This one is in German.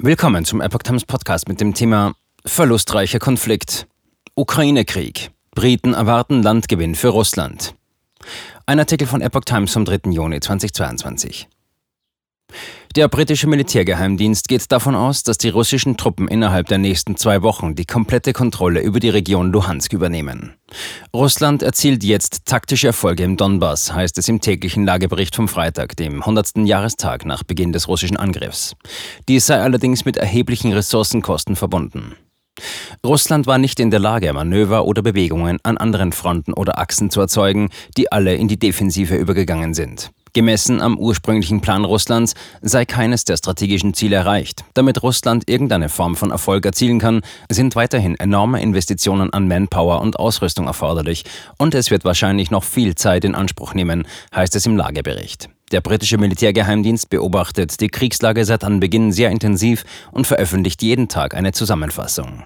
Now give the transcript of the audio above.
Willkommen zum Epoch Times Podcast mit dem Thema Verlustreicher Konflikt. Ukraine-Krieg. Briten erwarten Landgewinn für Russland. Ein Artikel von Epoch Times vom 3. Juni 2022. Der britische Militärgeheimdienst geht davon aus, dass die russischen Truppen innerhalb der nächsten zwei Wochen die komplette Kontrolle über die Region Luhansk übernehmen. Russland erzielt jetzt taktische Erfolge im Donbass, heißt es im täglichen Lagebericht vom Freitag, dem 100. Jahrestag nach Beginn des russischen Angriffs. Dies sei allerdings mit erheblichen Ressourcenkosten verbunden. Russland war nicht in der Lage, Manöver oder Bewegungen an anderen Fronten oder Achsen zu erzeugen, die alle in die Defensive übergegangen sind. Gemessen am ursprünglichen Plan Russlands sei keines der strategischen Ziele erreicht. Damit Russland irgendeine Form von Erfolg erzielen kann, sind weiterhin enorme Investitionen an Manpower und Ausrüstung erforderlich und es wird wahrscheinlich noch viel Zeit in Anspruch nehmen, heißt es im Lagebericht. Der britische Militärgeheimdienst beobachtet die Kriegslage seit Anbeginn sehr intensiv und veröffentlicht jeden Tag eine Zusammenfassung.